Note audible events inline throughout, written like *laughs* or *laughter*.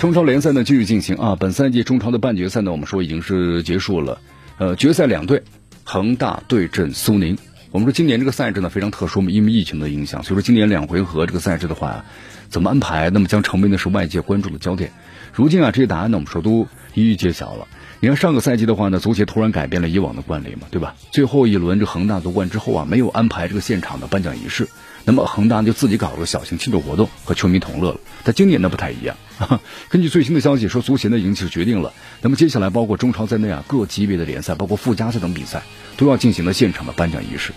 中超联赛呢继续进行啊，本赛季中超的半决赛呢，我们说已经是结束了。呃，决赛两队，恒大对阵苏宁。我们说今年这个赛制呢非常特殊嘛，因为疫情的影响，所以说今年两回合这个赛制的话，怎么安排，那么将成为呢是外界关注的焦点。如今啊，这些答案呢，我们说都一一揭晓了。你看上个赛季的话呢，足协突然改变了以往的惯例嘛，对吧？最后一轮这恒大夺冠之后啊，没有安排这个现场的颁奖仪式。那么恒大就自己搞了个小型庆祝活动，和球迷同乐了。但今年呢不太一样。根据最新的消息说，足协呢已经是决定了，那么接下来包括中超在内啊各级别的联赛，包括附加赛等比赛，都要进行了现场的颁奖仪式。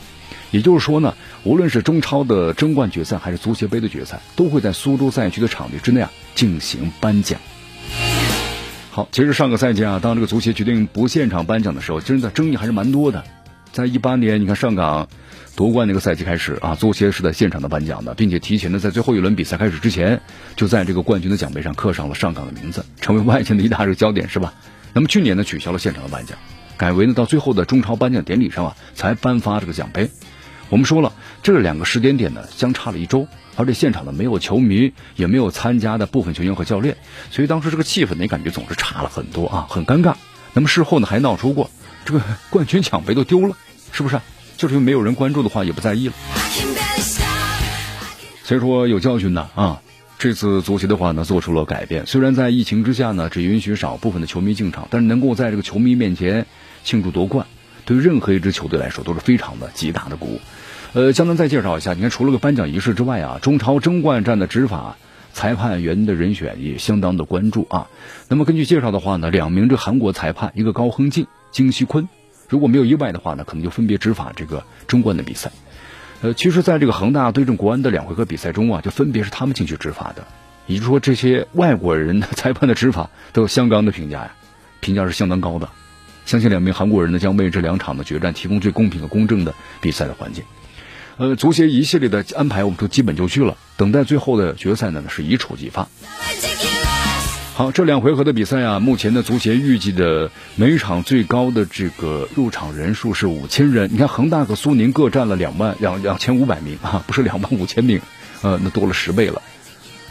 也就是说呢，无论是中超的争冠决赛，还是足协杯的决赛，都会在苏州赛区的场地之内啊进行颁奖。好，其实上个赛季啊，当这个足协决定不现场颁奖的时候，真的争议还是蛮多的。在一八年，你看上港。夺冠那个赛季开始啊，足协是在现场的颁奖的，并且提前的在最后一轮比赛开始之前，就在这个冠军的奖杯上刻上了上港的名字，成为外界的一大这个焦点，是吧？那么去年呢，取消了现场的颁奖，改为呢到最后的中超颁奖典礼上啊才颁发这个奖杯。我们说了，这两个时间点呢相差了一周，而且现场呢没有球迷，也没有参加的部分球员和教练，所以当时这个气氛呢感觉总是差了很多啊，很尴尬。那么事后呢还闹出过这个冠军奖杯都丢了，是不是？就是因为没有人关注的话，也不在意了。所以说有教训呢啊！这次足协的话呢做出了改变，虽然在疫情之下呢只允许少部分的球迷进场，但是能够在这个球迷面前庆祝夺冠，对任何一支球队来说都是非常的极大的鼓舞。呃，江南再介绍一下，你看除了个颁奖仪式之外啊，中超争冠战的执法裁判员的人选也相当的关注啊。那么根据介绍的话呢，两名这韩国裁判，一个高亨进、金熙坤。如果没有意外的话呢，可能就分别执法这个争冠的比赛。呃，其实，在这个恒大对阵国安的两回合比赛中啊，就分别是他们进去执法的。也就是说，这些外国人 *laughs* 裁判的执法都有相当的评价呀，评价是相当高的。相信两名韩国人呢，将为这两场的决战提供最公平和公正的比赛的环境。呃，足协一系列的安排，我们都基本就绪了，等待最后的决赛呢，是一触即发。好，这两回合的比赛啊，目前的足协预计的每场最高的这个入场人数是五千人。你看恒大和苏宁各占了两万两两千五百名啊，不是两万五千名，呃，那多了十倍了，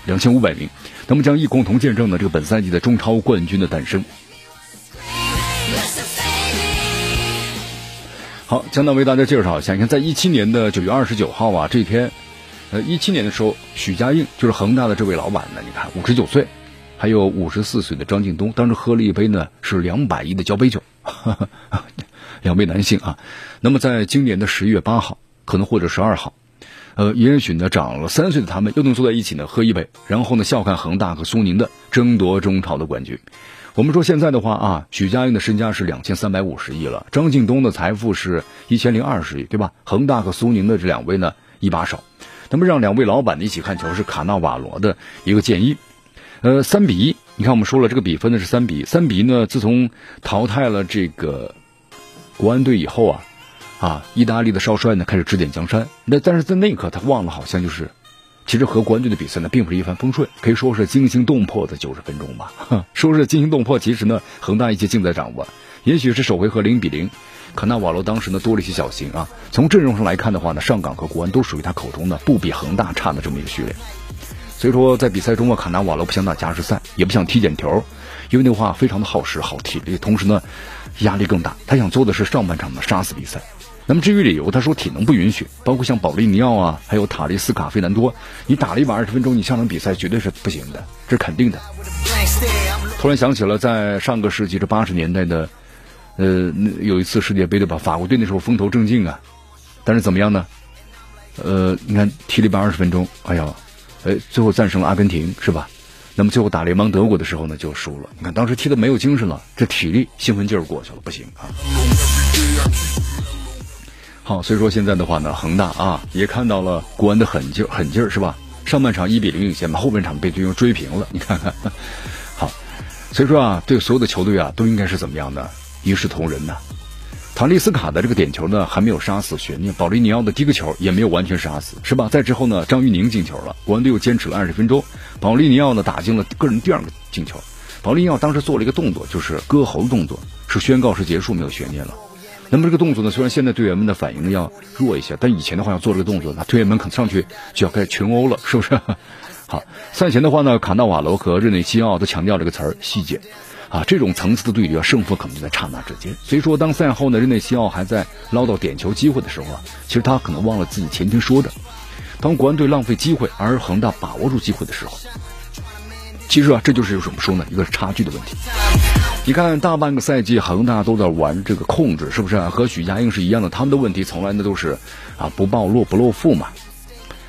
两千五百名。那么将一共同见证呢这个本赛季的中超冠军的诞生。好，江南为大家介绍一下，你看，在一七年的九月二十九号啊，这一天，呃，一七年的时候，许家印就是恒大的这位老板呢，你看五十九岁。还有五十四岁的张近东，当时喝了一杯呢，是两百亿的交杯酒，*laughs* 两位男性啊。那么在今年的十一月八号，可能或者十二号，呃，也许呢长了三岁的他们又能坐在一起呢喝一杯，然后呢笑看恒大和苏宁的争夺中超的冠军。我们说现在的话啊，许家印的身家是两千三百五十亿了，张近东的财富是一千零二十亿，对吧？恒大和苏宁的这两位呢一把手，那么让两位老板呢一起看球是卡纳瓦罗的一个建议。呃，三比一，你看我们说了这个比分呢是三比一，三比一呢，自从淘汰了这个国安队以后啊，啊，意大利的少帅呢开始指点江山。那但是在那一刻他忘了，好像就是其实和国安队的比赛呢并不是一帆风顺，可以说是惊心动魄的九十分钟吧。说是惊心动魄，其实呢恒大一切尽在掌握。也许是首回合零比零，可纳瓦罗当时呢多了一些小心啊。从阵容上来看的话呢，上港和国安都属于他口中的不比恒大差的这么一个序列。所以说，在比赛中啊，卡纳瓦罗不想打加时赛，也不想踢点球，因为那话非常的耗时、耗体力，同时呢，压力更大。他想做的是上半场的杀死比赛。那么至于理由，他说体能不允许，包括像保利尼奥啊，还有塔利斯卡费南多，你打了一百二十分钟，你下场比赛绝对是不行的，这是肯定的。突然想起了在上个世纪这八十年代的，呃，有一次世界杯对吧？法国队那时候风头正劲啊，但是怎么样呢？呃，你看踢了一百二十分钟，哎呀。哎，最后战胜了阿根廷，是吧？那么最后打联邦德国的时候呢，就输了。你看当时踢的没有精神了，这体力兴奋劲儿过去了，不行啊。好，所以说现在的话呢，恒大啊也看到了国安的狠劲狠劲儿，是吧？上半场一比零领先嘛，后半场被对方追平了。你看看，好，所以说啊，对所有的球队啊，都应该是怎么样的一视同仁呢？塔利斯卡的这个点球呢，还没有杀死悬念；保利尼奥的第一个球也没有完全杀死，是吧？在之后呢，张玉宁进球了，国安队又坚持了二十分钟，保利尼奥呢打进了个人第二个进球。保利尼奥当时做了一个动作，就是割喉动作，是宣告是结束，没有悬念了。那么这个动作呢，虽然现在队员们的反应要弱一些，但以前的话要做这个动作，那队员们可能上去就要开始群殴了，是不是？*laughs* 好，赛前的话呢，卡纳瓦罗和日内西奥都强调这个词儿细节，啊，这种层次的对决，胜负可能就在刹那之间。所以说，当赛后呢，日内西奥还在捞到点球机会的时候啊，其实他可能忘了自己前天说的，当国安队浪费机会，而恒大把握住机会的时候。其实啊，这就是有什么说呢？一个差距的问题。你看，大半个赛季恒大都在玩这个控制，是不是啊？和许家印是一样的，他们的问题从来呢都是啊不暴露不露富嘛。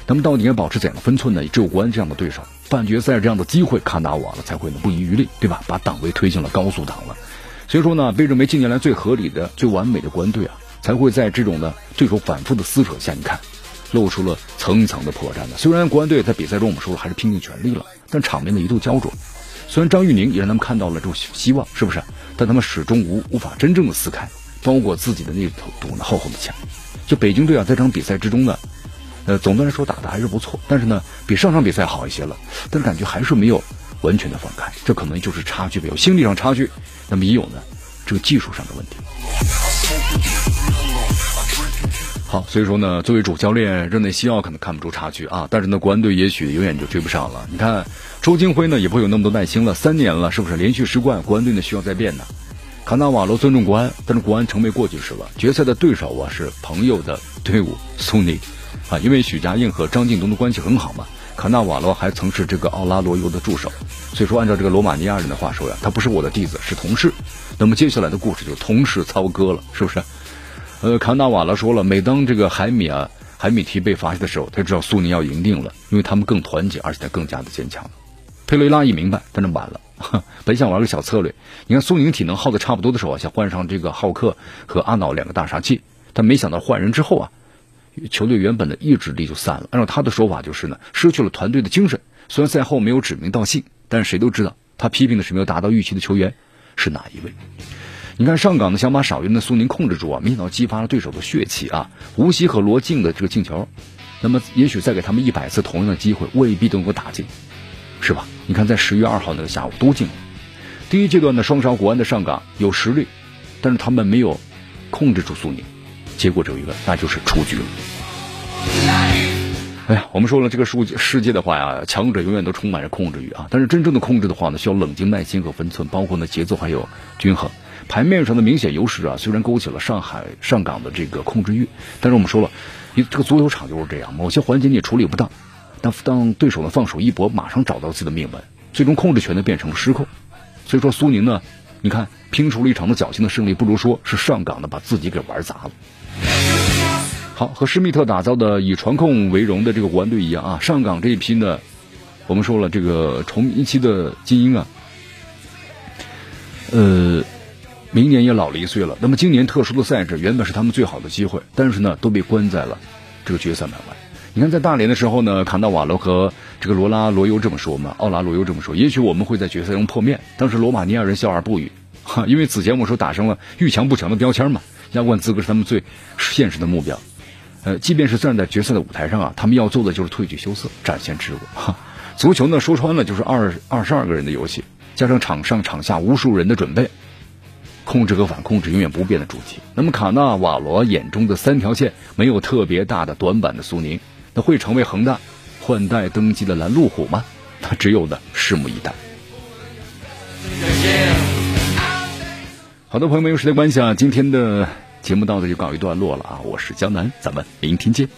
那么到底应该保持怎样的分寸呢？只有国安这样的对手，半决赛这样的机会，卡纳瓦了才会呢不遗余力，对吧？把档位推进了高速档了。所以说呢，被认为近年来最合理的、最完美的国安队啊，才会在这种的对手反复的撕扯下，你看。露出了层层的破绽的。虽然国安队在比赛中我们说了还是拼尽全力了，但场面呢一度焦灼。虽然张玉宁也让他们看到了这种希望，是不是？但他们始终无无法真正的撕开包裹自己的那头堵呢厚厚的墙。就北京队啊，在这场比赛之中呢，呃，总的来说打的还是不错，但是呢，比上场比赛好一些了。但是感觉还是没有完全的放开，这可能就是差距，有心理上差距，那么也有呢这个技术上的问题。好，所以说呢，作为主教练，热内西奥可能看不出差距啊，但是呢，国安队也许永远就追不上了。你看，周金辉呢也不会有那么多耐心了，三年了，是不是连续失冠？国安队呢需要再变呢。卡纳瓦罗尊重国安，但是国安成为过去式了。决赛的对手啊是朋友的队伍苏宁，啊，因为许家印和张近东的关系很好嘛，卡纳瓦罗还曾是这个奥拉罗尤的助手，所以说按照这个罗马尼亚人的话说呀，他不是我的弟子，是同事。那么接下来的故事就同事操戈了，是不是？呃，卡纳瓦罗说了，每当这个海米啊、海米提被罚下的时候，他知道苏宁要赢定了，因为他们更团结，而且他更加的坚强。佩雷拉一明白，但是晚了，*laughs* 本想玩个小策略。你看苏宁体能耗的差不多的时候啊，想换上这个浩克和阿瑙两个大杀器，但没想到换人之后啊，球队原本的意志力就散了。按照他的说法就是呢，失去了团队的精神。虽然赛后没有指名道姓，但是谁都知道，他批评的是没有达到预期的球员是哪一位。你看上港呢，想把少云的苏宁控制住啊，没想到激发了对手的血气啊！吴曦和罗静的这个进球，那么也许再给他们一百次同样的机会，未必都能够打进，是吧？你看在十月二号那个下午都进了。第一阶段的双杀国安的上港有实力，但是他们没有控制住苏宁，结果只有一个，那就是出局了。哎呀，我们说了这个世世界的话呀，强者永远都充满着控制欲啊，但是真正的控制的话呢，需要冷静、耐心和分寸，包括呢节奏还有均衡。牌面上的明显优势啊，虽然勾起了上海上港的这个控制欲，但是我们说了，你这个足球场就是这样，某些环节你处理不当，当当对手呢放手一搏，马上找到自己的命门，最终控制权呢变成了失控。所以说苏宁呢，你看拼出了一场的侥幸的胜利，不如说是上港呢把自己给玩砸了。好，和施密特打造的以传控为荣的这个国安队一样啊，上港这一批呢，我们说了这个重一期的精英啊，呃。明年也老了一岁了。那么今年特殊的赛制原本是他们最好的机会，但是呢都被关在了这个决赛门外。你看在大连的时候呢，卡纳瓦罗和这个罗拉罗尤这么说嘛，奥拉罗尤这么说，也许我们会在决赛中破灭。当时罗马尼亚人笑而不语，哈，*laughs* 因为此前我说打上了遇强不强的标签嘛，亚冠资格是他们最现实的目标。呃，即便是站在决赛的舞台上啊，他们要做的就是退居羞涩，展现自我。哈，*laughs* 足球呢说穿了就是二二十二个人的游戏，加上场上场下无数人的准备。控制和反控制永远不变的主题。那么卡纳瓦罗眼中的三条线没有特别大的短板的苏宁，那会成为恒大换代登基的拦路虎吗？那只有的拭目以待。好的，朋友们，有时间关系啊，今天的节目到这就告一段落了啊。我是江南，咱们明天见。